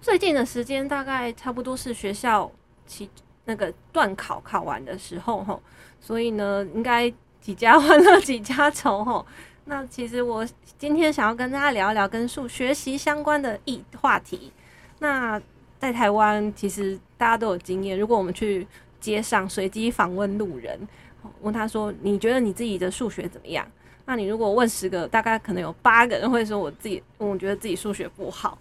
最近的时间大概差不多是学校。期那个段考考完的时候吼，所以呢，应该几家欢乐几家愁吼。那其实我今天想要跟大家聊一聊跟数学习相关的议话题。那在台湾，其实大家都有经验，如果我们去街上随机访问路人，问他说：“你觉得你自己的数学怎么样？”那你如果问十个，大概可能有八个人会说：“我自己，我觉得自己数学不好。”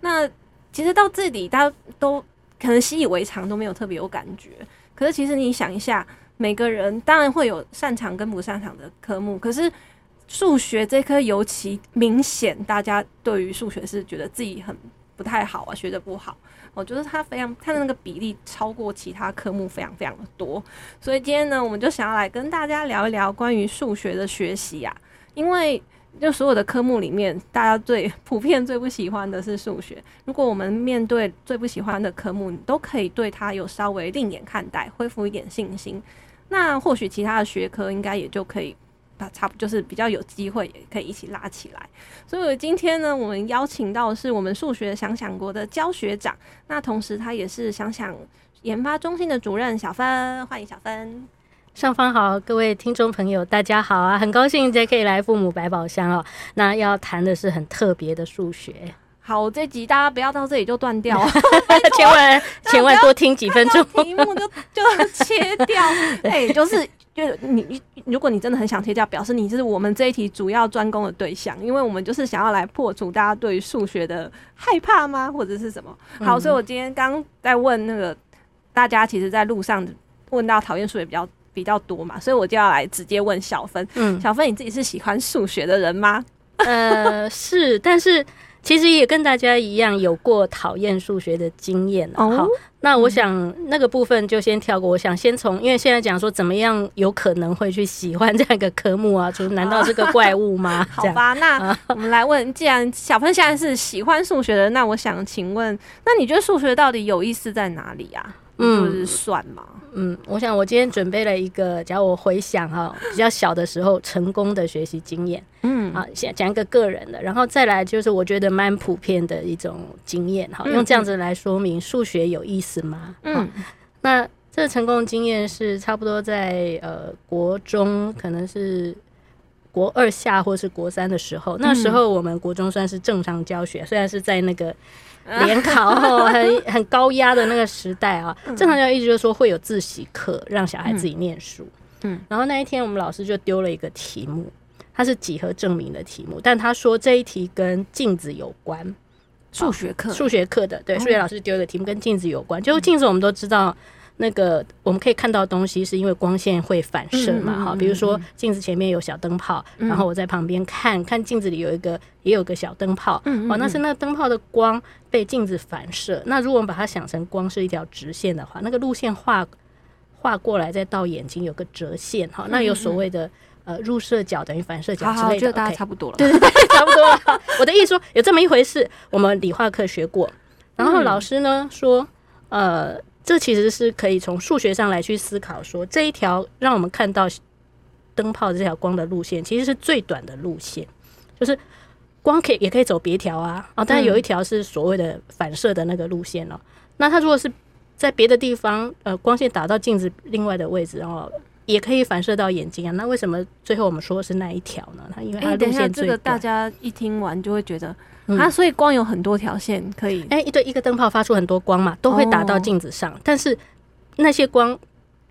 那其实到这里，大家都。可能习以为常，都没有特别有感觉。可是其实你想一下，每个人当然会有擅长跟不擅长的科目，可是数学这科尤其明显，大家对于数学是觉得自己很不太好啊，学得不好。我觉得它非常，它的那个比例超过其他科目非常非常的多。所以今天呢，我们就想要来跟大家聊一聊关于数学的学习啊，因为。就所有的科目里面，大家最 普遍最不喜欢的是数学。如果我们面对最不喜欢的科目，你都可以对它有稍微另眼看待，恢复一点信心。那或许其他的学科应该也就可以把差不就是比较有机会，也可以一起拉起来。所以今天呢，我们邀请到的是我们数学想想国的焦学长，那同时他也是想想研发中心的主任小芬，欢迎小芬。上方好，各位听众朋友，大家好啊！很高兴今天可以来父母百宝箱哦。那要谈的是很特别的数学。好，这集大家不要到这里就断掉，千万 千万多听几分钟，题目就就切掉。哎，就是就你，如果你真的很想切掉，表示你就是我们这一题主要专攻的对象，因为我们就是想要来破除大家对于数学的害怕吗，或者是什么？好，所以我今天刚在问那个大家，其实在路上问到讨厌数学比较。比较多嘛，所以我就要来直接问小芬。嗯，小芬，你自己是喜欢数学的人吗？呃，是，但是其实也跟大家一样有过讨厌数学的经验。哦，好，那我想那个部分就先跳过。我想先从，因为现在讲说怎么样有可能会去喜欢这样一个科目啊？就难道是个怪物吗？好吧，那 我们来问，既然小芬现在是喜欢数学的，那我想请问，那你觉得数学到底有意思在哪里啊？嗯，就是算嘛。嗯，我想我今天准备了一个，假如我回想哈，比较小的时候成功的学习经验，嗯，好，先讲一个个人的，然后再来就是我觉得蛮普遍的一种经验，哈，用这样子来说明数学有意思吗？嗯，那这个成功经验是差不多在呃国中，可能是国二下或是国三的时候，那时候我们国中算是正常教学，虽然是在那个。联考后很 很高压的那个时代啊，正常就一直就是说会有自习课，让小孩自己念书。嗯，然后那一天我们老师就丢了一个题目，它是几何证明的题目，但他说这一题跟镜子有关，数学课。数学课的，对，数学老师丢一个题目跟镜子有关，就镜子我们都知道。那个我们可以看到东西，是因为光线会反射嘛？哈、嗯，比如说镜子前面有小灯泡，嗯、然后我在旁边看看镜子里有一个也有个小灯泡，嗯，哦，那是那个灯泡的光被镜子反射。那如果我们把它想成光是一条直线的话，那个路线画画过来再到眼睛有个折线，哈，那有所谓的呃入射角等于反射角之类的，大家差不多了，对对 对，差不多了。我的意思说有这么一回事，我们理化课学过，然后老师呢说呃。这其实是可以从数学上来去思考，说这一条让我们看到灯泡这条光的路线，其实是最短的路线，就是光可以也可以走别条啊，啊，但是有一条是所谓的反射的那个路线哦。那它如果是在别的地方，呃，光线打到镜子另外的位置，然后也可以反射到眼睛啊。那为什么最后我们说的是那一条呢？它因为它路线最短。欸，等一下，这个大家一听完就会觉得。啊，嗯、所以光有很多条线可以，哎，一对一个灯泡发出很多光嘛，都会打到镜子上，哦、但是那些光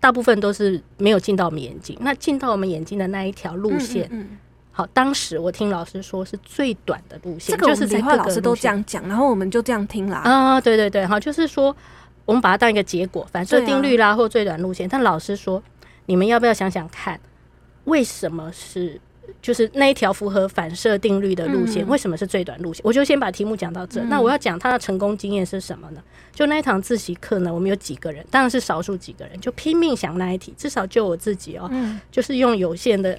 大部分都是没有进到我们眼睛，那进到我们眼睛的那一条路线，嗯，嗯，嗯，好，当时我听老师说是最短的路线，这个就是理化老师都这样讲，然后我们就这样听啦。啊，对对对，好，就是说我们把它当一个结果，反射定律啦，或最短路线，啊、但老师说，你们要不要想想看，为什么是就是那一条符合反射定律的路线，为什么是最短路线？我就先把题目讲到这。那我要讲他的成功经验是什么呢？就那一堂自习课呢，我们有几个人，当然是少数几个人，就拼命想那一题。至少就我自己哦，就是用有限的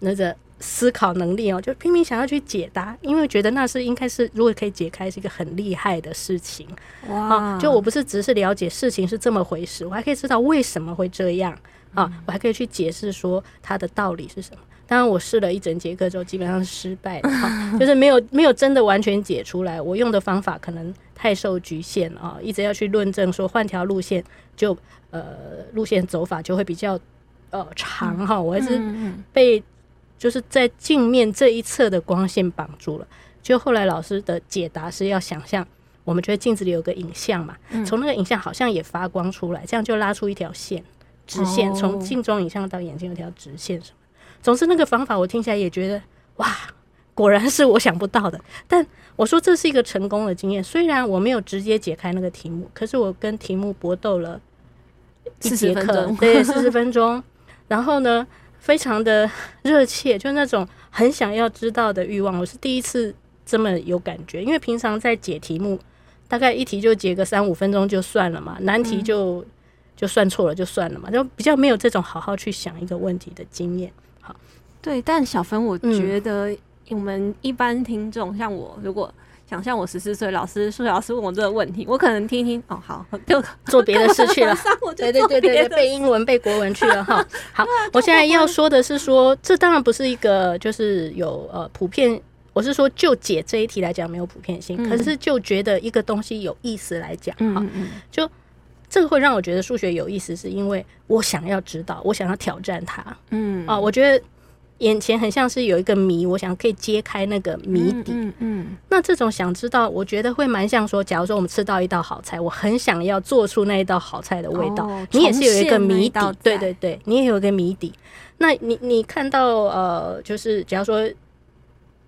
那个思考能力哦，就拼命想要去解答，因为觉得那是应该是如果可以解开，是一个很厉害的事情。哇！就我不是只是了解事情是这么回事，我还可以知道为什么会这样啊，我还可以去解释说它的道理是什么。当然，我试了一整节课之后，基本上是失败的 哈，就是没有没有真的完全解出来。我用的方法可能太受局限啊，一直要去论证说换条路线就呃路线走法就会比较呃长哈。我还是被就是在镜面这一侧的光线绑住了。就后来老师的解答是要想象，我们觉得镜子里有个影像嘛，从那个影像好像也发光出来，这样就拉出一条线直线，从镜中影像到眼睛有条直线什么。总之，那个方法我听起来也觉得哇，果然是我想不到的。但我说这是一个成功的经验，虽然我没有直接解开那个题目，可是我跟题目搏斗了一节课，对，四十分钟。然后呢，非常的热切，就那种很想要知道的欲望。我是第一次这么有感觉，因为平常在解题目，大概一题就解个三五分钟就算了嘛，难题就、嗯、就算错了就算了嘛，就比较没有这种好好去想一个问题的经验。好对，但小芬，我觉得我们一般听众，像我，如果想象我十四岁，老师数学老师问我这个问题，我可能听听哦，好，就 做别的事去了。对对对对对，背英文、背国文去了哈。好，我现在要说的是说，这当然不是一个就是有呃普遍，我是说就解这一题来讲没有普遍性，可是就觉得一个东西有意思来讲，哈，就这个会让我觉得数学有意思，是因为我想要知道，我想要挑战它，嗯啊，我觉得。眼前很像是有一个谜，我想可以揭开那个谜底。嗯，嗯，嗯，那这种想知道，我觉得会蛮像说，假如说我们吃到一道好菜，我很想要做出那一道好菜的味道。哦，你也是有一个谜底，对对对，你也有一个谜底。那你你看到呃，就是假如说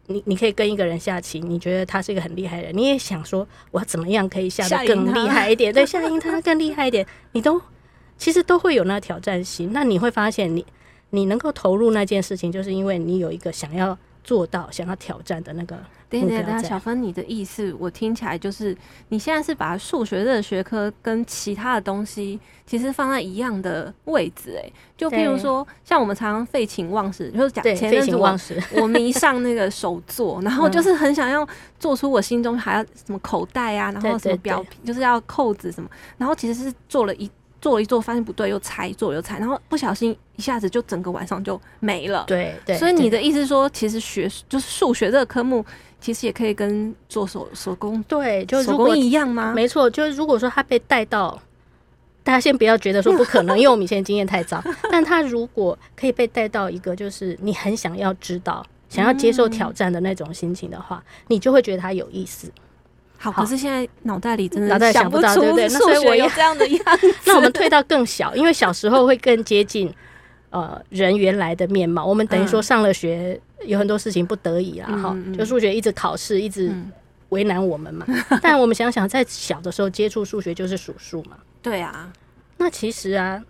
你你可以跟一个人下棋，你觉得他是一个很厉害的人，你也想说我要怎么样可以下的更厉害一点，对，下赢他更厉害一点，你都其实都会有那挑战性。那你会发现你。你能够投入那件事情，就是因为你有一个想要做到、想要挑战的那个。对对对，小芬，你的意思我听起来就是，你现在是把数学这个学科跟其他的东西其实放在一样的位置，哎，就譬如说，像我们常常废寝忘食，就是讲前阵子我 我迷上那个手作，然后就是很想要做出我心中还要什么口袋啊，然后什么标品，就是要扣子什么，然后其实是做了一。做一做，发现不对，又拆，做又拆，然后不小心一下子就整个晚上就没了。对对，所以你的意思是说，其实学就是数学这个科目，其实也可以跟做手手工对，就手工一样吗？没错，就是如果说他被带到，大家先不要觉得说不可能，因为我们以前经验太糟。但他如果可以被带到一个，就是你很想要知道、想要接受挑战的那种心情的话，你就会觉得他有意思。好，可是现在脑袋里真的想不到，对不对？那所以我要这样的样 子。那我们退到更小，因为小时候会更接近呃人原来的面貌。我们等于说上了学，有很多事情不得已啦，哈，就数学一直考试，一直为难我们嘛。但我们想想，在小的时候接触数学就是数数嘛。对啊。那其实啊，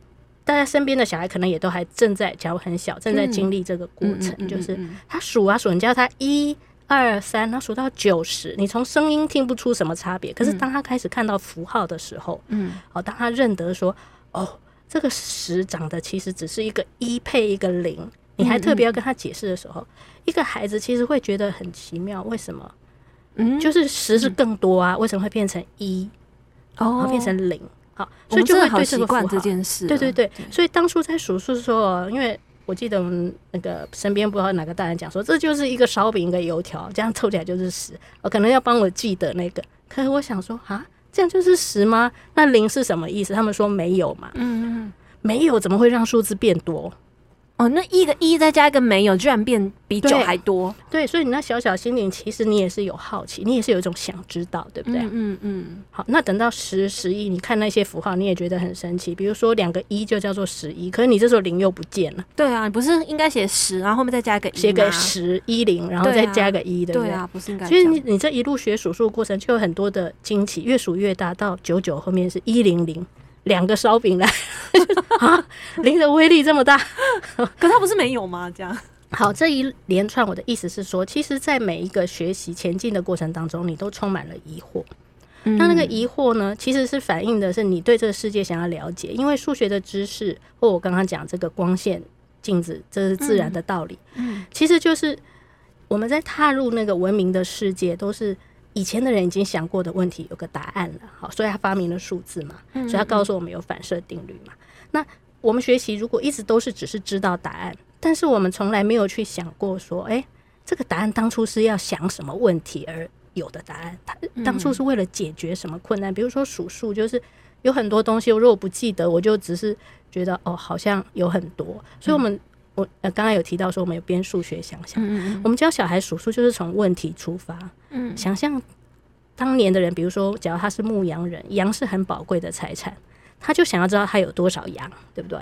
大家身边的小孩可能也都还正在，假如很小，正在经历这个过程，就是他数啊数，你叫他一。二三，他数到九十，你从声音听不出什么差别。可是当他开始看到符号的时候，嗯，哦，当他认得说，哦，这个十长得其实只是一个一配一个零，你还特别要跟他解释的时候，一个孩子其实会觉得很奇妙，为什么？嗯，就是十是更多啊，为什么会变成一？哦，变成零？好，所以就会对这个符号这件事，对对对。所以当初在数数的时候，因为。我记得我们那个身边不知道哪个大人讲说，这就是一个烧饼一个油条，这样凑起来就是十。我可能要帮我记得那个，可是我想说啊，这样就是十吗？那零是什么意思？他们说没有嘛，嗯嗯，没有怎么会让数字变多？哦，那一个一再加一个没有，居然变比九还多。对，对，所以你那小小心灵，其实你也是有好奇，你也是有一种想知道，对不对？嗯嗯，嗯。好，那等到十、十一，你看那些符号，你也觉得很神奇。比如说两个一就叫做十一，可是你这时候零又不见了。对啊，不是应该写十，然后后面再加一个一，写个十一零，然后再加个一，对不对？对啊，不是应该。所以你你这一路学数数过程，就有很多的惊奇，越数越大，到九九后面是一零零。两个烧饼来 啊！零的威力这么大，可他不是没有吗？这样好，这一连串我的意思是说，其实，在每一个学习前进的过程当中，你都充满了疑惑。嗯、那那个疑惑呢，其实是反映的是你对这个世界想要了解。因为数学的知识，或我刚刚讲这个光线、镜子，这是自然的道理。嗯，其实就是我们在踏入那个文明的世界，都是以前的人已经想过的问题，有个答案了。好，所以他发明了数字嘛，所以他告诉我们有反射定律嘛。那我们学习如果一直都是只是知道答案，但是我们从来没有去想过说，哎，这个答案当初是要想什么问题而有的答案，他当初是为了解决什么困难？比如说数数，就是有很多东西，我如果不记得，我就只是觉得哦，好像有很多。所以，我们我呃刚刚有提到说，我们有编数学想象，我们教小孩数数就是从问题出发，嗯，想象当年的人，比如说，假如他是牧羊人，羊是很宝贵的财产，他就想要知道他有多少羊，对不对？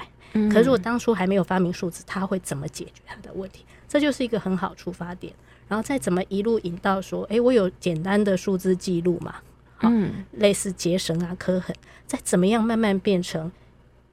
可是如果当初还没有发明数字，他会怎么解决他的问题？这就是一个很好出发点。然后再怎么一路引到说，哎，我有简单的数字记录嘛？好，嗯，类似结绳啊、刻痕，再怎么样慢慢变成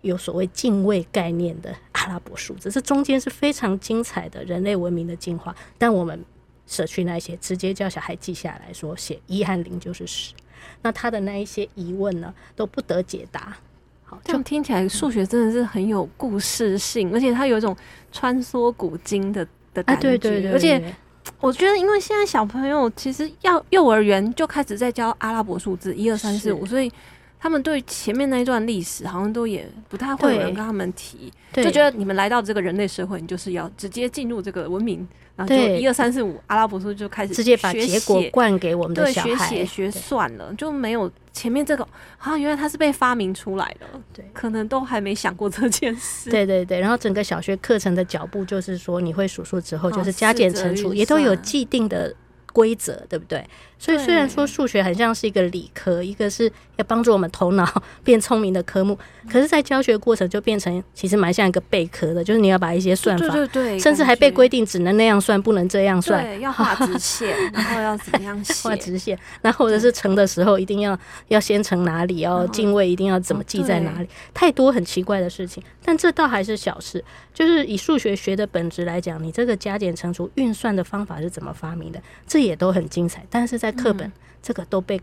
有所谓敬畏概念的阿拉伯数字，这中间是非常精彩的人类文明的进化。但我们舍去那些，直接叫小孩记下来说，写一和零就是十。那他的那一些疑问呢，都不得解答。好，这样听起来数学真的是很有故事性，而且它有一种穿梭古今的的感觉，对对对，而且。我觉得，因为现在小朋友其实要幼儿园就开始在教阿拉伯数字一二三四五，所以他们对前面那一段历史好像都也不太会有人跟他们提，就觉得你们来到这个人类社会，你就是要直接进入这个文明。然后就一二三四五阿拉伯数就开始直接把结果灌给我们的小孩，学写学算了，就没有前面这个啊，原来它是被发明出来的，对，可能都还没想过这件事。对对对，然后整个小学课程的脚步就是说，你会数数之后，就是加减乘除也都有既定的。规则对不对？所以虽然说数学很像是一个理科，一个是要帮助我们头脑 变聪明的科目，可是，在教学过程就变成其实蛮像一个背科的，就是你要把一些算法，对对对，甚至还被规定只能那样算，不能这样算，对，要画直线，然后要怎么样画直线，然后或者是乘的时候一定要要先乘哪里，要进位一定要怎么记在哪里，太多很奇怪的事情，但这倒还是小事。就是以数学学的本质来讲，你这个加减乘除运算的方法是怎么发明的？这也都很精彩，但是在课本这个都被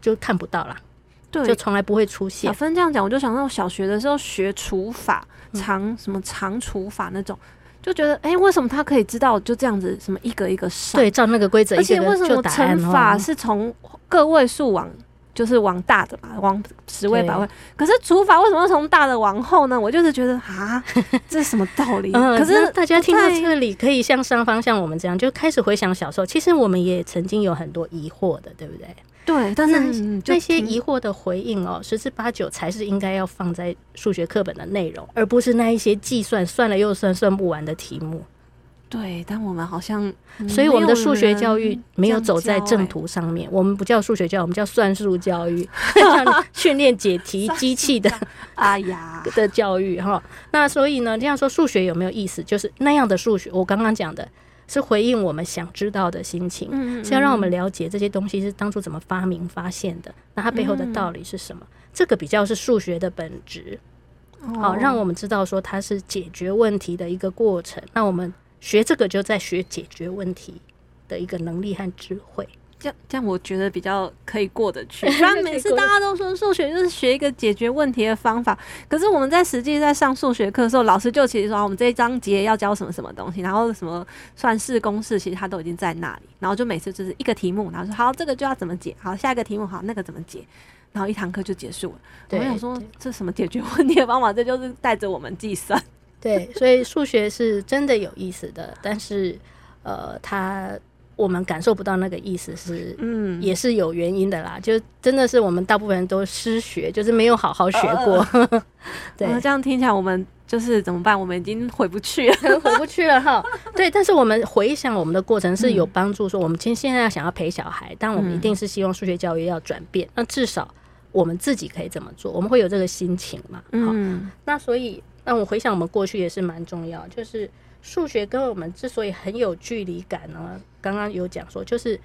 就看不到了，对，就从来不会出现。小芬这样讲，我就想到小学的时候学除法，长什么长除法那种，就觉得哎、欸，为什么他可以知道就这样子什么一个一个上？对，照那个规则，而且为什么乘法是从个位数往？就是往大的嘛，往十位百位。可是除法为什么要从大的往后呢？我就是觉得啊，这是什么道理？可是大家听到这里，可以向上方像我们这样，就开始回想小时候。其实我们也曾经有很多疑惑的，对不对？对，但是那些疑惑的回应哦，十之八九才是应该要放在数学课本的内容，而不是那一些计算算了又算算不完的题目。对，但我们好像，所以我们的数学教育没有走在正途上面。我们不叫数学教育，我们叫算术教育，训练解题 机器的，哎呀 的教育哈。那所以呢，这样说数学有没有意思？就是那样的数学，我刚刚讲的是回应我们想知道的心情，嗯嗯，是要让我们了解这些东西是当初怎么发明发现的，那它背后的道理是什么？这个比较是数学的本质，好，让我们知道说它是解决问题的一个过程。那我们。学这个就在学解决问题的一个能力和智慧，这样这样我觉得比较可以过得去。不然每次大家都说数学就是学一个解决问题的方法，可是我们在实际在上数学课的时候，老师就其实说我们这一章节要教什么什么东西，然后什么算式公式，其实它都已经在那里，然后就每次就是一个题目，然后说好这个就要怎么解，好下一个题目好那个怎么解，然后一堂课就结束了。我想说这什么解决问题的方法？这就是带着我们计算。对，所以数学是真的有意思的，但是，呃，它我们感受不到那个意思是，嗯，也是有原因的啦。就真的是我们大部分人都失学，就是没有好好学过。呃、对，这样听起来我们就是怎么办？我们已经回不去了，回不去了哈。对，但是我们回想我们的过程是有帮助。说我们其实现在想要陪小孩，但我们一定是希望数学教育要转变。那至少我们自己可以怎么做，我们会有这个心情嘛？嗯，那所以。那我回想我们过去也是蛮重要，就是数学跟我们之所以很有距离感呢，刚刚有讲说，就是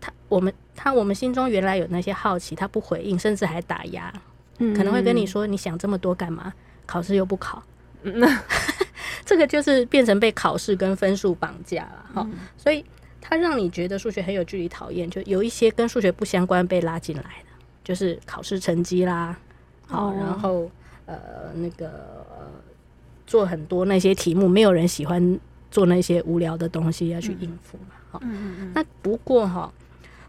他我们他我们心中原来有那些好奇，他不回应，甚至还打压，嗯，可能会跟你说，你想这么多干嘛？考试又不考，嗯，这个就是变成被考试跟分数绑架了哈。所以它让你觉得数学很有距离讨厌，就有一些跟数学不相关被拉进来的，就是考试成绩啦，好，然后呃那个做很多那些题目，没有人喜欢做那些无聊的东西要去应付嘛。好，那不过哈，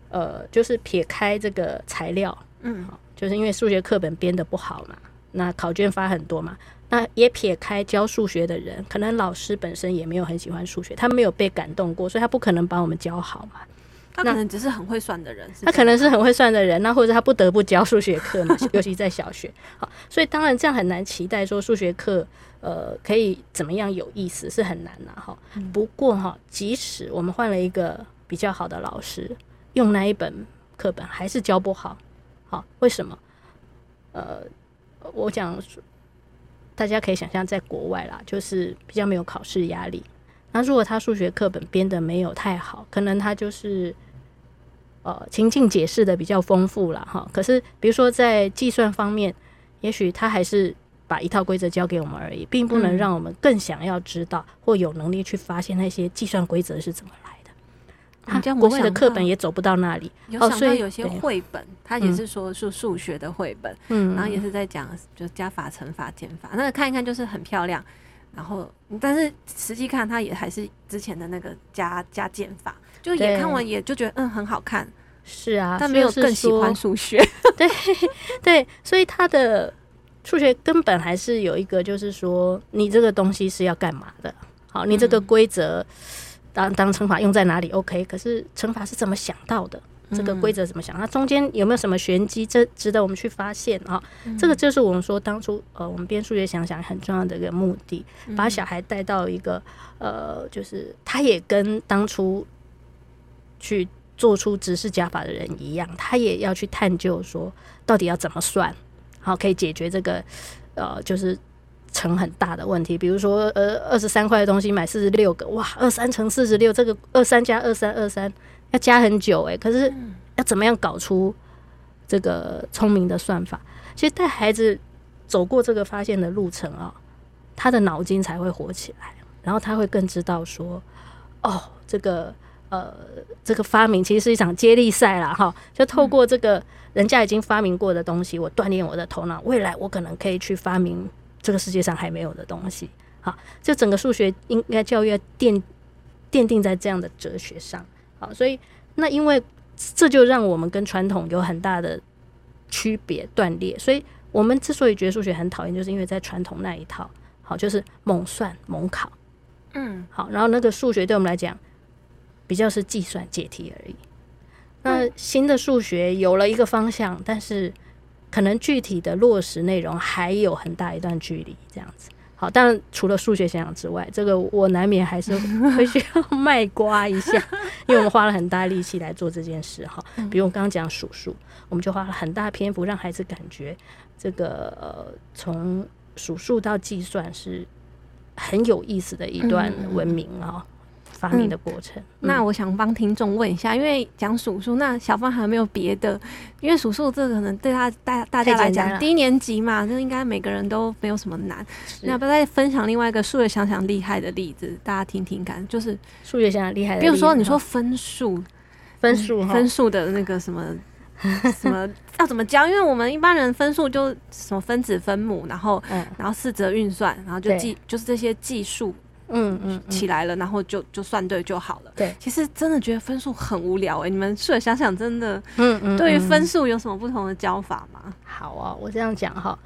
呃，就是撇开这个材料，嗯，好，就是因为数学课本编的不好嘛。那考卷发很多嘛？那也撇开教数学的人，可能老师本身也没有很喜欢数学，他没有被感动过，所以他不可能把我们教好嘛。他可能只是很会算的人，他可能是很会算的人，那或者他不得不教数学课嘛，尤其在小学。好，所以当然这样很难期待说数学课呃可以怎么样有意思，是很难的哈。不过哈，即使我们换了一个比较好的老师，用那一本课本还是教不好。好，为什么？呃。我讲，大家可以想象，在国外啦，就是比较没有考试压力。那如果他数学课本编的没有太好，可能他就是呃情境解释的比较丰富了哈。可是比如说在计算方面，也许他还是把一套规则教给我们而已，并不能让我们更想要知道或有能力去发现那些计算规则是怎么来的。他国外的课本也走不到那里，有想到有些绘本，它也是说是数学的绘本，嗯，然后也是在讲就加法、乘法、减法，那个看一看就是很漂亮，然后但是实际看它也还是之前的那个加加减法，就也看完也就觉得嗯很好看，是啊，但没有更喜欢数学，对对，所以他的数学根本还是有一个，就是说你这个东西是要干嘛的，好，你这个规则。当当乘法用在哪里？OK，可是乘法是怎么想到的？这个规则怎么想？它中间有没有什么玄机？这值得我们去发现啊！这个就是我们说当初呃，我们编数学想想很重要的一个目的，把小孩带到一个呃，就是他也跟当初去做出直式加法的人一样，他也要去探究说到底要怎么算，好可以解决这个呃，就是。成很大的问题，比如说，呃，二十三块的东西买四十六个，哇，二三乘四十六，这个二三加二三二三要加很久诶，可是要怎么样搞出这个聪明的算法？其实带孩子走过这个发现的路程啊，他的脑筋才会活起来，然后他会更知道说，哦，这个呃，这个发明其实是一场接力赛啦。哈，就透过这个人家已经发明过的东西，我锻炼我的头脑，未来我可能可以去发明。这个世界上还没有的东西，好，就整个数学应该教育要奠奠定在这样的哲学上，好，所以那因为这就让我们跟传统有很大的区别断裂，所以我们之所以觉得数学很讨厌，就是因为在传统那一套，好，就是猛算猛考，嗯，好，然后那个数学对我们来讲比较是计算解题而已，那新的数学有了一个方向，但是。可能具体的落实内容还有很大一段距离，这样子。好，当然除了数学想想之外，这个我难免还是会需要 卖瓜一下，因为我们花了很大力气来做这件事哈。比如我刚刚讲数数，我们就花了很大篇幅让孩子感觉这个呃，从数数到计算是很有意思的一段文明啊。发明的过程，那我想帮听众问一下，因为讲数数，那小芳还有没有别的？因为数数这个可能对他大大家来讲，低年级嘛，那应该每个人都没有什么难。那要不要再分享另外一个数学想想厉害的例子，大家听听看？就是数学想想厉害的例子，比如说你说分数，分数分数的那个什么 什么要怎么教？因为我们一般人分数就什么分子分母，然后、嗯、然后四则运算，然后就计就是这些计数。嗯嗯，起来了，然后就就算对就好了。对，其实真的觉得分数很无聊哎，你们试着想想，真的，嗯嗯，对于分数有什么不同的教法吗？好啊，我这样讲哈，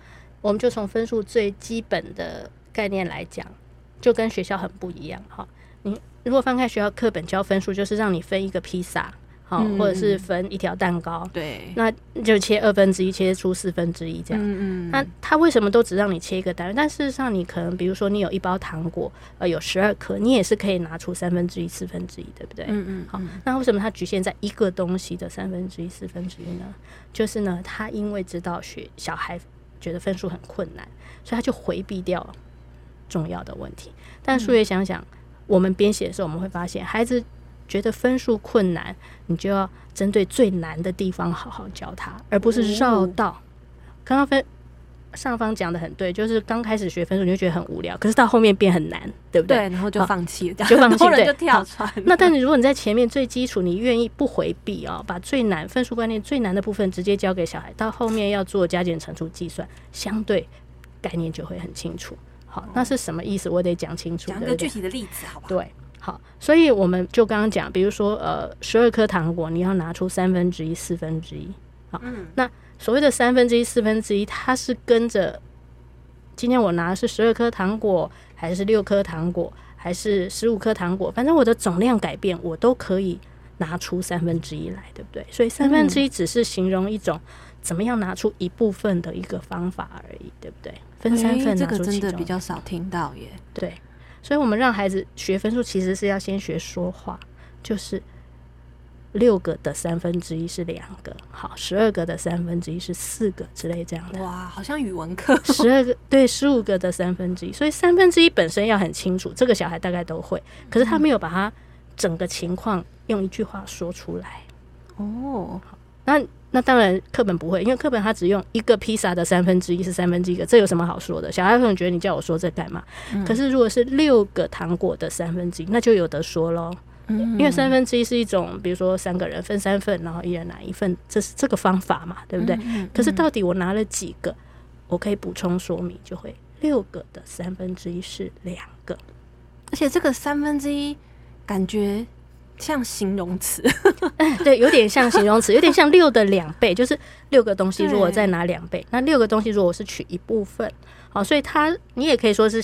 我们就从分数最基本的概念来讲，就跟学校很不一样哈。你如果翻开学校课本教分数，就是让你分一个披萨。好，或者是分一条蛋糕，对，那就切二分之一，切出四分之一这样。嗯嗯。那他为什么都只让你切一个单元？但事实上，你可能比如说你有一包糖果，呃，有十二颗，你也是可以拿出三分之一、四分之一，对不对？嗯嗯。好，那为什么它局限在一个东西的三分之一、四分之一呢？就是呢，他因为知道学小孩觉得分数很困难，所以他就回避掉重要的问题。但数学想想，我们编写的时候，我们会发现孩子。觉得分数困难，你就要针对最难的地方好好教他，而不是绕道。刚刚分上方讲的很对，就是刚开始学分数你就觉得很无聊，可是到后面变很难，对不对？对，然后就放弃了，就放弃，对，就跳船。那但是如果你在前面最基础，你愿意不回避啊、哦，把最难分数观念最难的部分直接交给小孩，到后面要做加减乘除计算，相对概念就会很清楚。好，那是什么意思？我得讲清楚，讲一个具体的例子，好不好？对。好，所以我们就刚刚讲，比如说，呃，十二颗糖果，你要拿出三分之一、四分之一。好，嗯，那所谓的三分之一、四分之一，它是跟着今天我拿的是十二颗糖果，还是六颗糖果，还是十五颗糖果，反正我的总量改变，我都可以拿出三分之一来，对不对？所以三分之一只是形容一种怎么样拿出一部分的一个方法而已，对不对？分三份拿出其中，这个真的比较少听到耶。对。所以，我们让孩子学分数，其实是要先学说话，就是六个的三分之一是两个，好，十二个的三分之一是四个之类这样的。哇，好像语文课。十二个 对，十五个的三分之一，所以三分之一本身要很清楚，这个小孩大概都会，可是他没有把他整个情况用一句话说出来。哦，好，那。那当然，课本不会，因为课本它只用一个披萨的三分之一是三分之一个，这有什么好说的？小孩可能觉得你叫我说这干嘛？嗯、可是如果是六个糖果的三分之一，那就有得说喽。嗯，因为三分之一是一种，比如说三个人分三份，然后一人拿一份，这是这个方法嘛，对不对？嗯嗯、可是到底我拿了几个？我可以补充说明，就会六个的三分之一是两个，而且这个三分之一感觉。像形容词，对，有点像形容词，有点像六的两倍，就是六个东西，如果再拿两倍，那六个东西如果是取一部分，好，所以它你也可以说是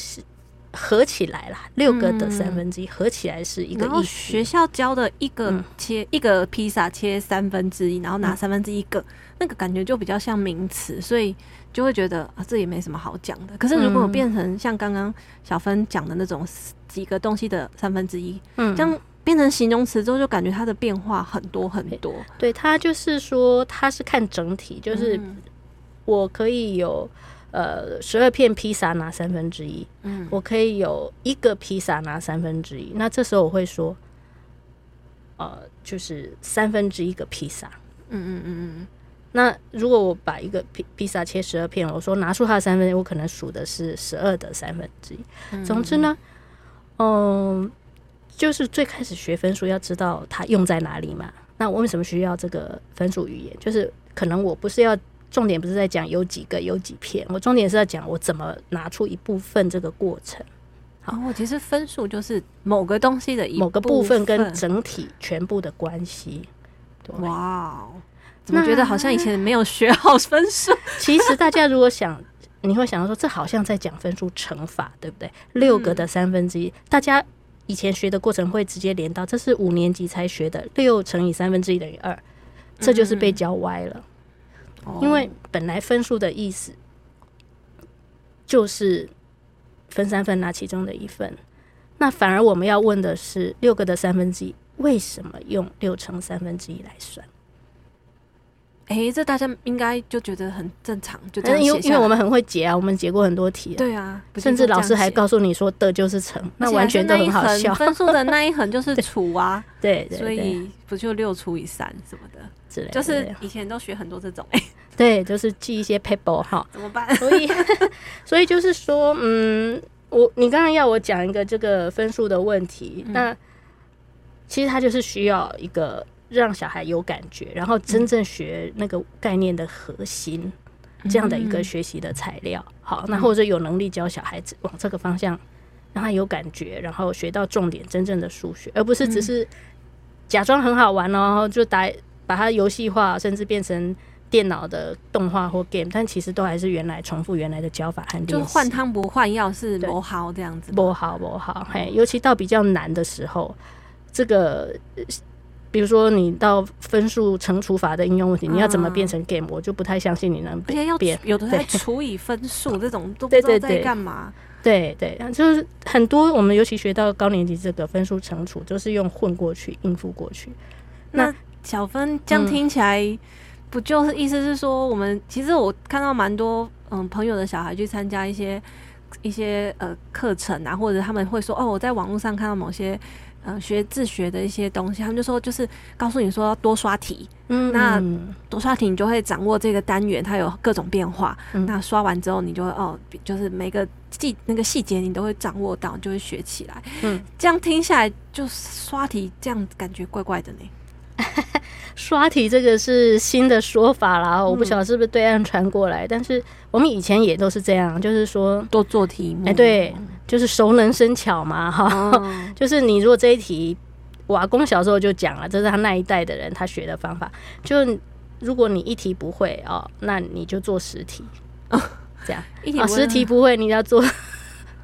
合起来啦，六个的三分之一合起来是一个意思。学校教的一个切一个披萨切三分之一，然后拿三分之一个，那个感觉就比较像名词，所以就会觉得啊，这也没什么好讲的。可是如果变成像刚刚小芬讲的那种几个东西的三分之一，嗯，这样。变成形容词之后，就感觉它的变化很多很多。对，它就是说，它是看整体，就是我可以有呃十二片披萨拿三分之一，嗯，我可以有一个披萨拿三分之一。那这时候我会说，呃，就是三分之一个披萨。嗯嗯嗯嗯。那如果我把一个披披萨切十二片，我说拿出它的三分之一，我可能数的是十二的三分之一。总之呢，嗯。就是最开始学分数，要知道它用在哪里嘛。那我为什么需要这个分数语言？就是可能我不是要重点，不是在讲有几个、有几片，我重点是要讲我怎么拿出一部分这个过程。好，哦，其实分数就是某个东西的一某个部分跟整体全部的关系。哇，怎么觉得好像以前没有学好分数？其实大家如果想，你会想到说，这好像在讲分数乘法，对不对？六个的三分之一，大家。以前学的过程会直接连到，这是五年级才学的，六乘以三分之一等于二，这就是被教歪了。嗯、因为本来分数的意思就是分三份拿其中的一份，那反而我们要问的是六个的三分之一为什么用六乘三分之一来算？哎、欸，这大家应该就觉得很正常，就这样因为因为我们很会解啊，我们解过很多题、啊。对啊，甚至老师还告诉你说的就是乘，那完全都很好笑。分数的那一横就是 除啊，对，对，对，所以不就六除以三什么的之类的，就是以前都学很多这种哎。对，就是记一些 paper 哈。怎么办？所以所以就是说，嗯，我你刚刚要我讲一个这个分数的问题，嗯、那其实它就是需要一个。让小孩有感觉，然后真正学那个概念的核心，嗯、这样的一个学习的材料。好，那或者有能力教小孩子往这个方向，让他有感觉，然后学到重点，真正的数学，而不是只是假装很好玩哦，就打把它游戏化，甚至变成电脑的动画或 game，但其实都还是原来重复原来的教法和练习。就换汤不换药是不好这样子，不好不好。嘿，尤其到比较难的时候，这个。比如说，你到分数乘除法的应用问题，你要怎么变成 game？我就不太相信你能变。而且要有的在除以分数 这种都不知道在干嘛。对对，就是很多我们尤其学到高年级这个分数乘除，就是用混过去应付过去。那小芬这样听起来，不就是意思是说，我们其实我看到蛮多嗯朋友的小孩去参加一些一些呃课程啊，或者他们会说哦，我在网络上看到某些。呃学自学的一些东西，他们就说就是告诉你说要多刷题，嗯，那多刷题你就会掌握这个单元它有各种变化，嗯、那刷完之后你就会哦，就是每个细那个细节你都会掌握到，就会学起来，嗯，这样听下来就刷题这样感觉怪怪的呢。刷题这个是新的说法啦，我不晓得是不是对岸传过来，嗯、但是我们以前也都是这样，就是说多做题目，哎，对，就是熟能生巧嘛，哈、哦，就是你如果这一题，我阿公小时候就讲了，这是他那一代的人他学的方法，就如果你一题不会哦，那你就做十题，哦、这样，一题十题不会，你要做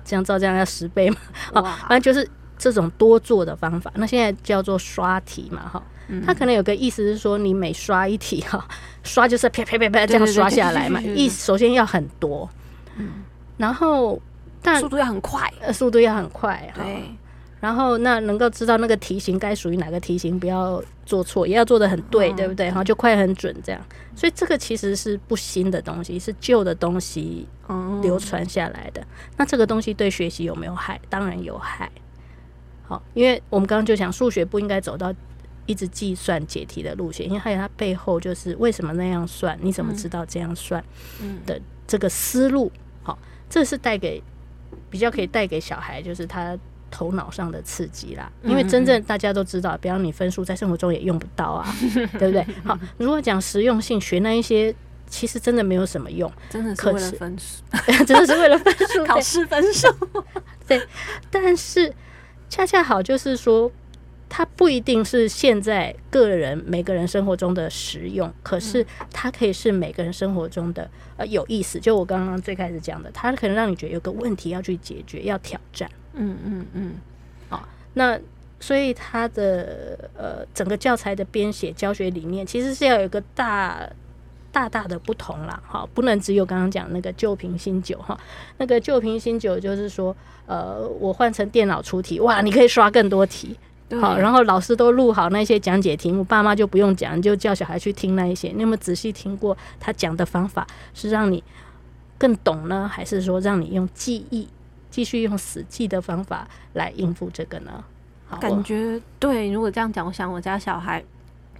这样照这样要十倍嘛，啊哇，反正就是这种多做的方法，那现在叫做刷题嘛，哈。他可能有个意思是说，你每刷一题哈，刷就是啪啪啪啪这样刷下来嘛。意思首先要很多，嗯，然后但速度要很快，呃，速度要很快，对。然后那能够知道那个题型该属于哪个题型，不要做错，也要做的很对，对不对？然后就快很准这样。所以这个其实是不新的东西，是旧的东西流传下来的。那这个东西对学习有没有害？当然有害。好，因为我们刚刚就讲数学不应该走到。一直计算解题的路线，因为还有它背后就是为什么那样算？你怎么知道这样算？的这个思路，好，这是带给比较可以带给小孩，就是他头脑上的刺激啦。因为真正大家都知道，比方你分数在生活中也用不到啊，对不对？好，如果讲实用性，学那一些其实真的没有什么用，真的是为了分数，真的是为了分数，考试分数。对，但是恰恰好就是说。它不一定是现在个人每个人生活中的实用，可是它可以是每个人生活中的呃有意思。就我刚刚最开始讲的，它可能让你觉得有个问题要去解决，要挑战。嗯嗯嗯。好、嗯嗯哦，那所以它的呃整个教材的编写教学理念，其实是要有一个大大大的不同啦。哈、哦，不能只有刚刚讲那个旧瓶新酒哈、哦。那个旧瓶新酒就是说，呃，我换成电脑出题，哇，你可以刷更多题。对好，然后老师都录好那些讲解题目，爸妈就不用讲，就叫小孩去听那一些。你有没有仔细听过他讲的方法是让你更懂呢，还是说让你用记忆继续用死记的方法来应付这个呢？好，感觉对。如果这样讲，我想我家小孩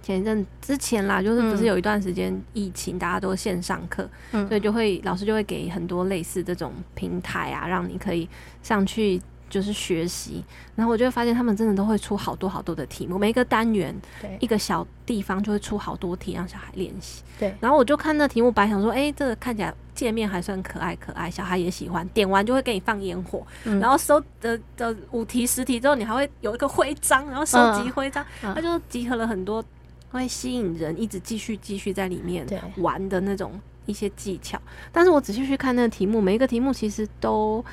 前一阵之前啦，就是不是有一段时间疫情，嗯、大家都线上课，嗯、所以就会老师就会给很多类似这种平台啊，让你可以上去。就是学习，然后我就会发现他们真的都会出好多好多的题目，每一个单元，对一个小地方就会出好多题让小孩练习。对，然后我就看那题目，本来想说，哎、欸，这个看起来界面还算可爱可爱，小孩也喜欢，点完就会给你放烟火，嗯、然后收的的五题十题之后，你还会有一个徽章，然后收集徽章，他、嗯、就集合了很多会吸引人一直继续继续在里面玩的那种一些技巧。但是我仔细去看那个题目，每一个题目其实都。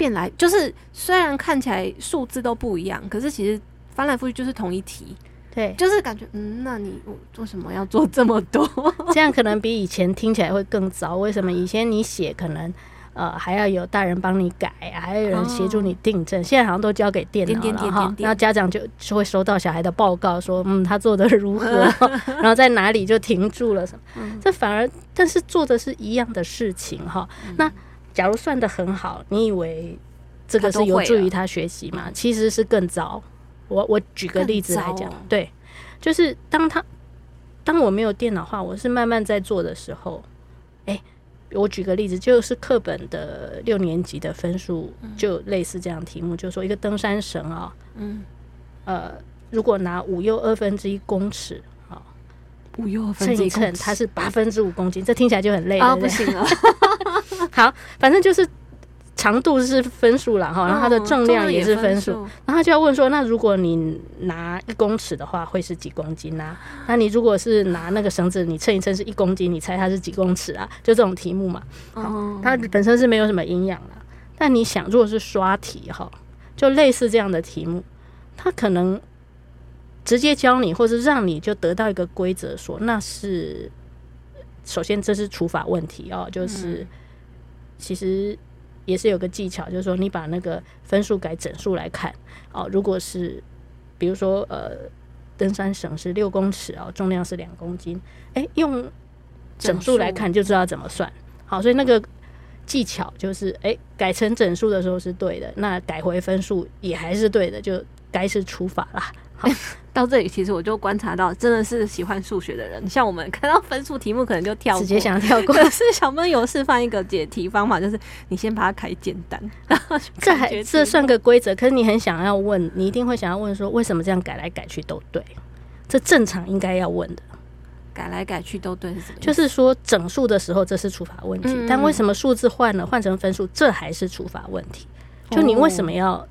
变来就是，虽然看起来数字都不一样，可是其实翻来覆去就是同一题。对，就是感觉，嗯，那你我做什么要做这么多？这样可能比以前听起来会更糟。为什么以前你写可能呃还要有大人帮你改，还要有人协助你订正，哦、现在好像都交给电脑了哈。然后家长就就会收到小孩的报告，说嗯他做的如何，然后在哪里就停住了什么。嗯、这反而但是做的是一样的事情哈。嗯、那。假如算的很好，你以为这个是有助于他学习吗？其实是更糟。我我举个例子来讲，对，就是当他当我没有电脑化，我是慢慢在做的时候，哎、欸，我举个例子，就是课本的六年级的分数，就类似这样题目，就是说一个登山绳啊，嗯，呃，如果拿五又二分之一公尺啊，五又二分之一公尺，它是八分之五公斤，这听起来就很累啊，不行了。好，反正就是长度是分数了哈，然后它的重量也是分数，然后他就要问说，那如果你拿一公尺的话，会是几公斤呢？那你如果是拿那个绳子，你称一称是一公斤，你猜它是几公尺啊？就这种题目嘛，哦它本身是没有什么营养的。但你想，如果是刷题哈，就类似这样的题目，它可能直接教你，或是让你就得到一个规则，说那是首先这是除法问题哦，就是。其实也是有个技巧，就是说你把那个分数改整数来看哦。如果是比如说呃，登山绳是六公尺哦，重量是两公斤，哎，用整数来看就知道怎么算。好，所以那个技巧就是哎，改成整数的时候是对的，那改回分数也还是对的，就该是除法啦。好，到这里其实我就观察到，真的是喜欢数学的人，像我们看到分数题目可能就跳过，直接想跳过。可是小朋友示范一个解题方法，就是你先把它开简单，然后这还这算个规则。可是你很想要问，你一定会想要问说，为什么这样改来改去都对？这正常应该要问的。改来改去都对是什么？就是说整数的时候这是除法问题，嗯、但为什么数字换了换成分数，这还是除法问题？就你为什么要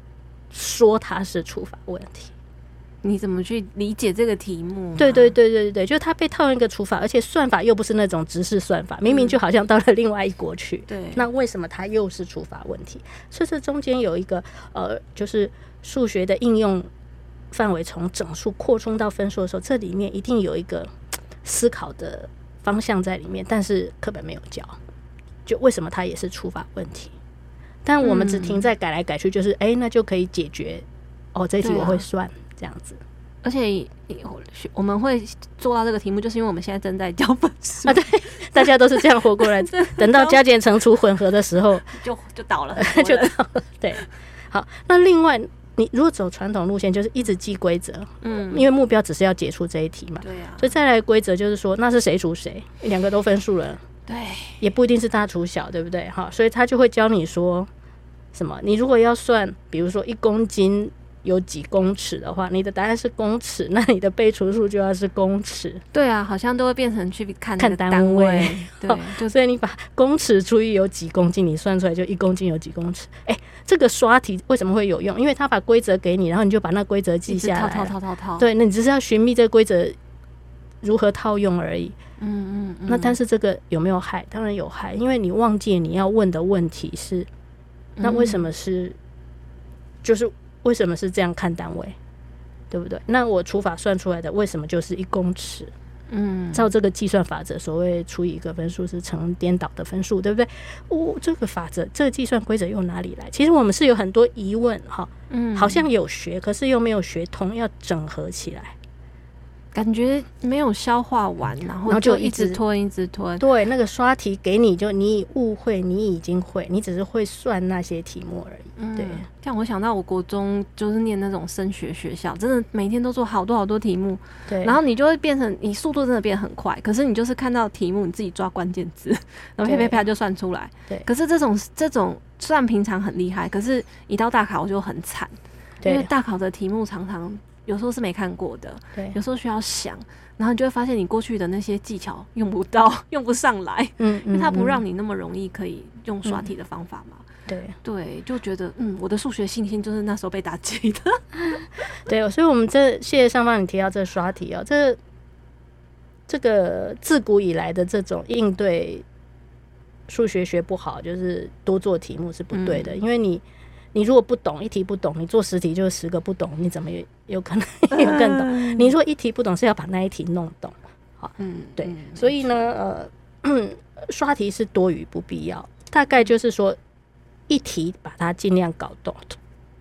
说它是除法问题？你怎么去理解这个题目？对对对对对，就是它被套用一个除法，而且算法又不是那种直式算法，明明就好像到了另外一国去。对、嗯，那为什么它又是除法问题？所以这中间有一个呃，就是数学的应用范围从整数扩充到分数的时候，这里面一定有一个。思考的方向在里面，但是课本没有教，就为什么它也是除法问题？但我们只停在改来改去，就是哎、嗯欸，那就可以解决。哦，这题我会算、啊、这样子，而且我们会做到这个题目，就是因为我们现在正在教本数啊，对，大家都是这样活过来，等到加减乘除混合的时候，就 就倒了，就倒了。对，好，那另外。你如果走传统路线，就是一直记规则，嗯，因为目标只是要解出这一题嘛，对呀、啊。所以再来规则就是说，那是谁除谁，两个都分数了，对，也不一定是大除小，对不对？哈，所以他就会教你说什么？你如果要算，比如说一公斤。有几公尺的话，你的答案是公尺，那你的被除数就要是公尺。对啊，好像都会变成去看看单位。对，就所以你把公尺除以有几公斤，你算出来就一公斤有几公尺。哎、欸，这个刷题为什么会有用？因为他把规则给你，然后你就把那规则记下来。套套套套套。对，那你只是要寻觅这个规则如何套用而已。嗯嗯嗯。那但是这个有没有害？当然有害，因为你忘记你要问的问题是，那为什么是？嗯、就是。为什么是这样看单位，对不对？那我除法算出来的为什么就是一公尺？嗯，照这个计算法则，所谓除以一个分数是成颠倒的分数，对不对？哦，这个法则，这个计算规则用哪里来？其实我们是有很多疑问哈，嗯，好像有学，可是又没有学通，要整合起来。感觉没有消化完，然后就一直吞，一直吞。对，那个刷题给你就你误会，你已经会，你只是会算那些题目而已。嗯、对，像我想到我国中就是念那种升学学校，真的每天都做好多好多题目。对，然后你就会变成你速度真的变得很快，可是你就是看到题目，你自己抓关键字，然后啪啪啪就算出来。对，可是这种这种算平常很厉害，可是一到大考我就很惨，因为大考的题目常常。有时候是没看过的，对，有时候需要想，然后你就会发现你过去的那些技巧用不到，用不上来，嗯，因为它不让你那么容易可以用刷题的方法嘛，嗯、对，对，就觉得嗯，我的数学信心就是那时候被打击的，对，所以我们这谢谢上方你提到这刷题哦，这这个自古以来的这种应对数学学不好，就是多做题目是不对的，嗯、因为你。你如果不懂一题不懂，你做十题就是十个不懂，你怎么有有可能有更懂？嗯、你如果一题不懂，是要把那一题弄懂，好，嗯，对，嗯、所以呢，呃，刷题是多余不必要，大概就是说一题把它尽量搞懂、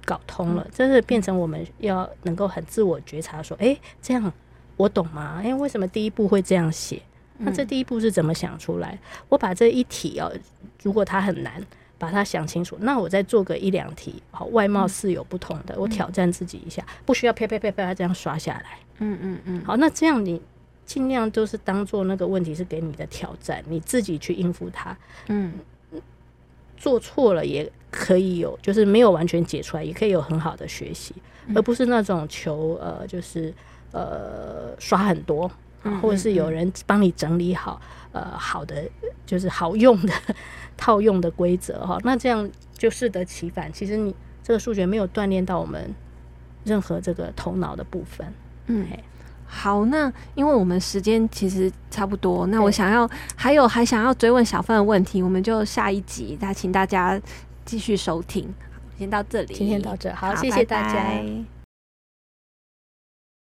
搞通了，这是变成我们要能够很自我觉察，说，哎、欸，这样我懂吗？哎、欸，为什么第一步会这样写？那这第一步是怎么想出来？我把这一题哦，如果它很难。把它想清楚，那我再做个一两题，好，外貌是有不同的，嗯、我挑战自己一下，不需要啪啪啪啪这样刷下来。嗯嗯嗯，好，那这样你尽量都是当做那个问题是给你的挑战，你自己去应付它。嗯，做错了也可以有，就是没有完全解出来，也可以有很好的学习，嗯、而不是那种求呃，就是呃刷很多，或者是有人帮你整理好，呃，好的就是好用的。套用的规则哈，那这样就适得其反。其实你这个数学没有锻炼到我们任何这个头脑的部分。嗯，好，那因为我们时间其实差不多，那我想要还有还想要追问小范的问题，我们就下一集再请大家继续收听。先到这里，今天到这，好，好谢谢大家。拜拜。